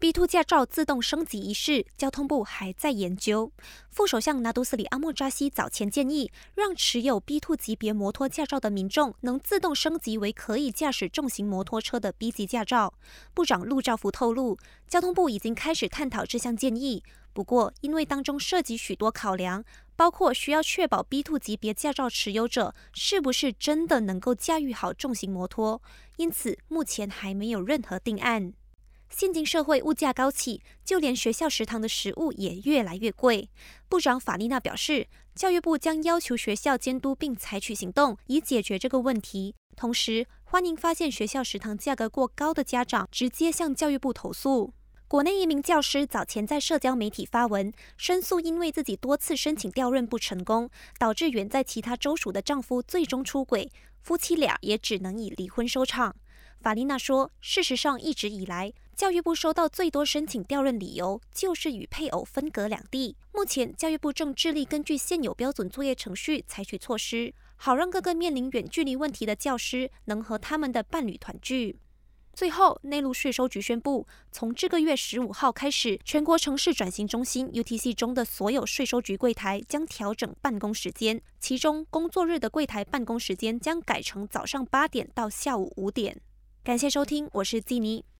B two 驾照自动升级一事，交通部还在研究。副首相拿督斯里阿莫扎西早前建议，让持有 B two 级别摩托驾照的民众能自动升级为可以驾驶重型摩托车的 B 级驾照。部长陆兆福透露，交通部已经开始探讨这项建议。不过，因为当中涉及许多考量，包括需要确保 B two 级别驾照持有者是不是真的能够驾驭好重型摩托，因此目前还没有任何定案。现今社会物价高企，就连学校食堂的食物也越来越贵。部长法丽娜表示，教育部将要求学校监督并采取行动，以解决这个问题。同时，欢迎发现学校食堂价格过高的家长直接向教育部投诉。国内一名教师早前在社交媒体发文申诉，因为自己多次申请调任不成功，导致远在其他州属的丈夫最终出轨，夫妻俩也只能以离婚收场。法丽娜说：“事实上，一直以来，教育部收到最多申请调任理由就是与配偶分隔两地。目前，教育部正致力根据现有标准作业程序采取措施，好让各个面临远距离问题的教师能和他们的伴侣团聚。”最后，内陆税收局宣布，从这个月十五号开始，全国城市转型中心 （UTC） 中的所有税收局柜台将调整办公时间，其中工作日的柜台办公时间将改成早上八点到下午五点。感谢收听，我是季妮。